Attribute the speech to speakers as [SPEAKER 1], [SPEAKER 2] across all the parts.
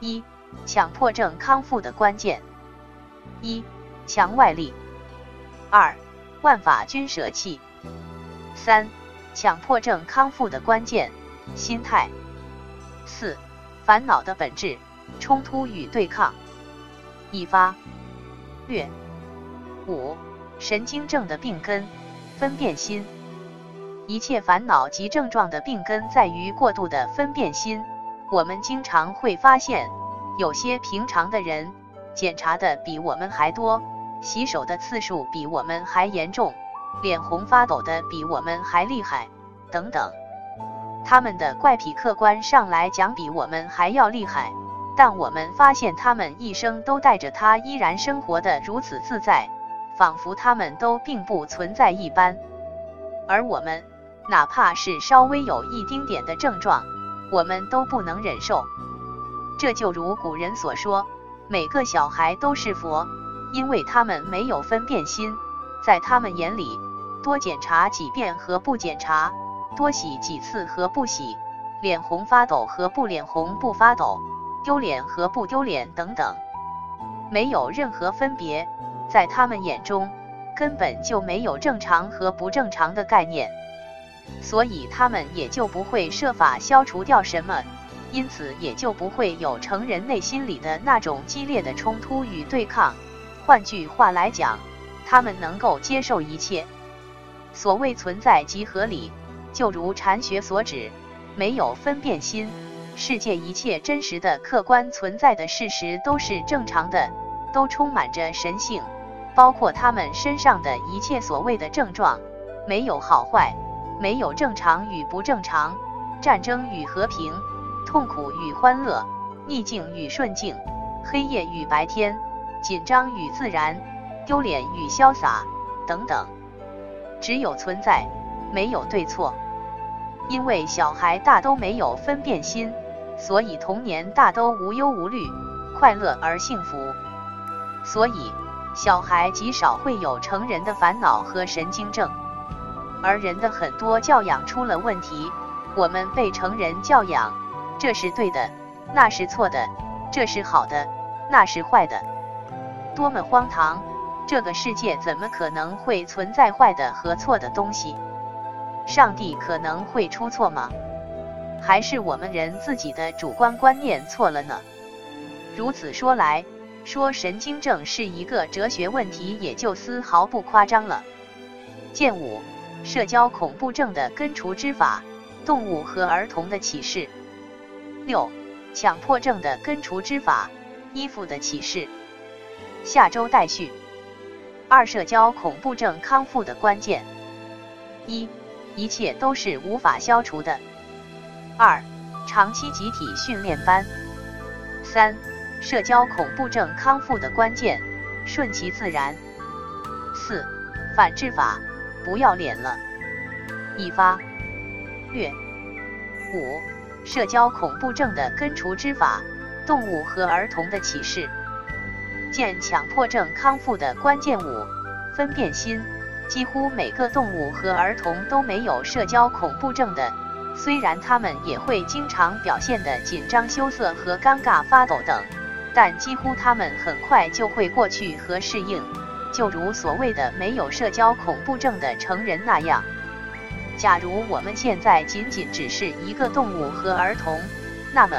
[SPEAKER 1] 一、强迫症康复的关键：一、强外力；二、万法均舍弃；三、强迫症康复的关键：心态；四、烦恼的本质：冲突与对抗。一发略五、神经症的病根：分辨心。一切烦恼及症状的病根在于过度的分辨心。我们经常会发现，有些平常的人检查的比我们还多，洗手的次数比我们还严重，脸红发抖的比我们还厉害，等等。他们的怪癖客观上来讲比我们还要厉害，但我们发现他们一生都带着它，依然生活的如此自在，仿佛他们都并不存在一般。而我们。哪怕是稍微有一丁点的症状，我们都不能忍受。这就如古人所说，每个小孩都是佛，因为他们没有分辨心。在他们眼里，多检查几遍和不检查，多洗几次和不洗，脸红发抖和不脸红不发抖，丢脸和不丢脸等等，没有任何分别。在他们眼中，根本就没有正常和不正常的概念。所以他们也就不会设法消除掉什么，因此也就不会有成人内心里的那种激烈的冲突与对抗。换句话来讲，他们能够接受一切。所谓存在即合理，就如禅学所指，没有分辨心，世界一切真实的客观存在的事实都是正常的，都充满着神性，包括他们身上的一切所谓的症状，没有好坏。没有正常与不正常，战争与和平，痛苦与欢乐，逆境与顺境，黑夜与白天，紧张与自然，丢脸与潇洒，等等。只有存在，没有对错。因为小孩大都没有分辨心，所以童年大都无忧无虑，快乐而幸福。所以小孩极少会有成人的烦恼和神经症。而人的很多教养出了问题，我们被成人教养，这是对的，那是错的，这是好的，那是坏的，多么荒唐！这个世界怎么可能会存在坏的和错的东西？上帝可能会出错吗？还是我们人自己的主观观念错了呢？如此说来，说神经症是一个哲学问题，也就丝毫不夸张了。见五。社交恐怖症的根除之法，动物和儿童的启示。六、强迫症的根除之法，依附的启示。下周待续。二、社交恐怖症康复的关键。一、一切都是无法消除的。二、长期集体训练班。三、社交恐怖症康复的关键，顺其自然。四、反制法。不要脸了！一发略五社交恐怖症的根除之法，动物和儿童的启示。见强迫症康复的关键五分辨心。几乎每个动物和儿童都没有社交恐怖症的，虽然他们也会经常表现的紧张、羞涩和尴尬、发抖等，但几乎他们很快就会过去和适应。就如所谓的没有社交恐怖症的成人那样，假如我们现在仅仅只是一个动物和儿童，那么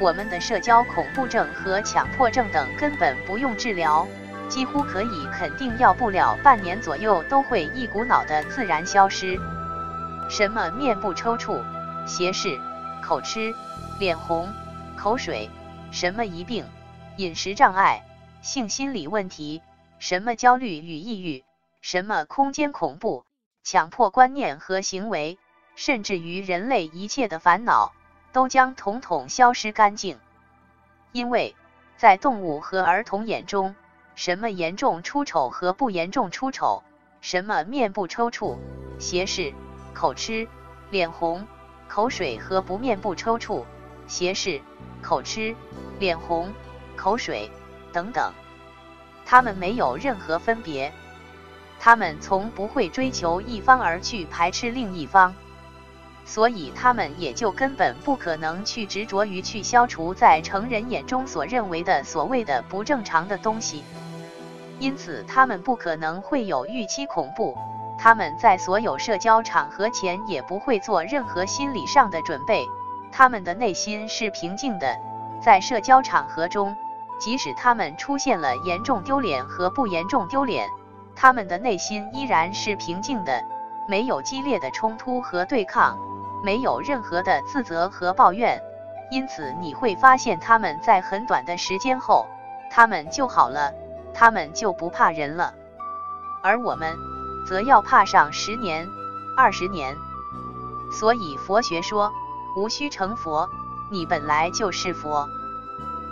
[SPEAKER 1] 我们的社交恐怖症和强迫症等根本不用治疗，几乎可以肯定要不了半年左右都会一股脑的自然消失。什么面部抽搐、斜视、口吃、脸红、口水，什么疑病、饮食障碍、性心理问题。什么焦虑与抑郁，什么空间恐怖、强迫观念和行为，甚至于人类一切的烦恼，都将统统消失干净。因为在动物和儿童眼中，什么严重出丑和不严重出丑，什么面部抽搐、斜视、口吃、脸红、口水和不面部抽搐、斜视、口吃、脸红、口水等等。他们没有任何分别，他们从不会追求一方而去排斥另一方。所以他们也就根本不可能去执着于去消除在成人眼中所认为的所谓的不正常的东西。因此，他们不可能会有预期恐怖。他们在所有社交场合前也不会做任何心理上的准备。他们的内心是平静的，在社交场合中，即使他们出现了严重丢脸和不严重丢脸，他们的内心依然是平静的，没有激烈的冲突和对抗。没有任何的自责和抱怨，因此你会发现他们在很短的时间后，他们就好了，他们就不怕人了。而我们则要怕上十年、二十年。所以佛学说，无需成佛，你本来就是佛，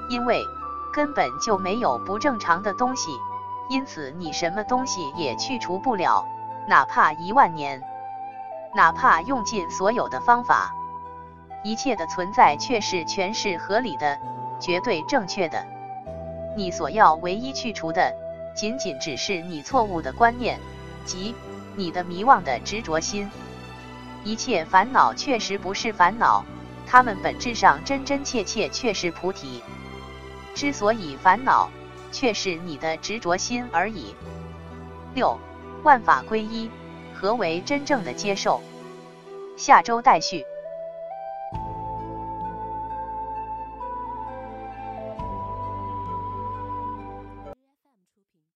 [SPEAKER 1] 因为根本就没有不正常的东西，因此你什么东西也去除不了，哪怕一万年。哪怕用尽所有的方法，一切的存在却是全是合理的、绝对正确的。你所要唯一去除的，仅仅只是你错误的观念，即你的迷惘的执着心。一切烦恼确实不是烦恼，它们本质上真真切切却是菩提。之所以烦恼，却是你的执着心而已。六万法归一。何为真正的接受？下周待续。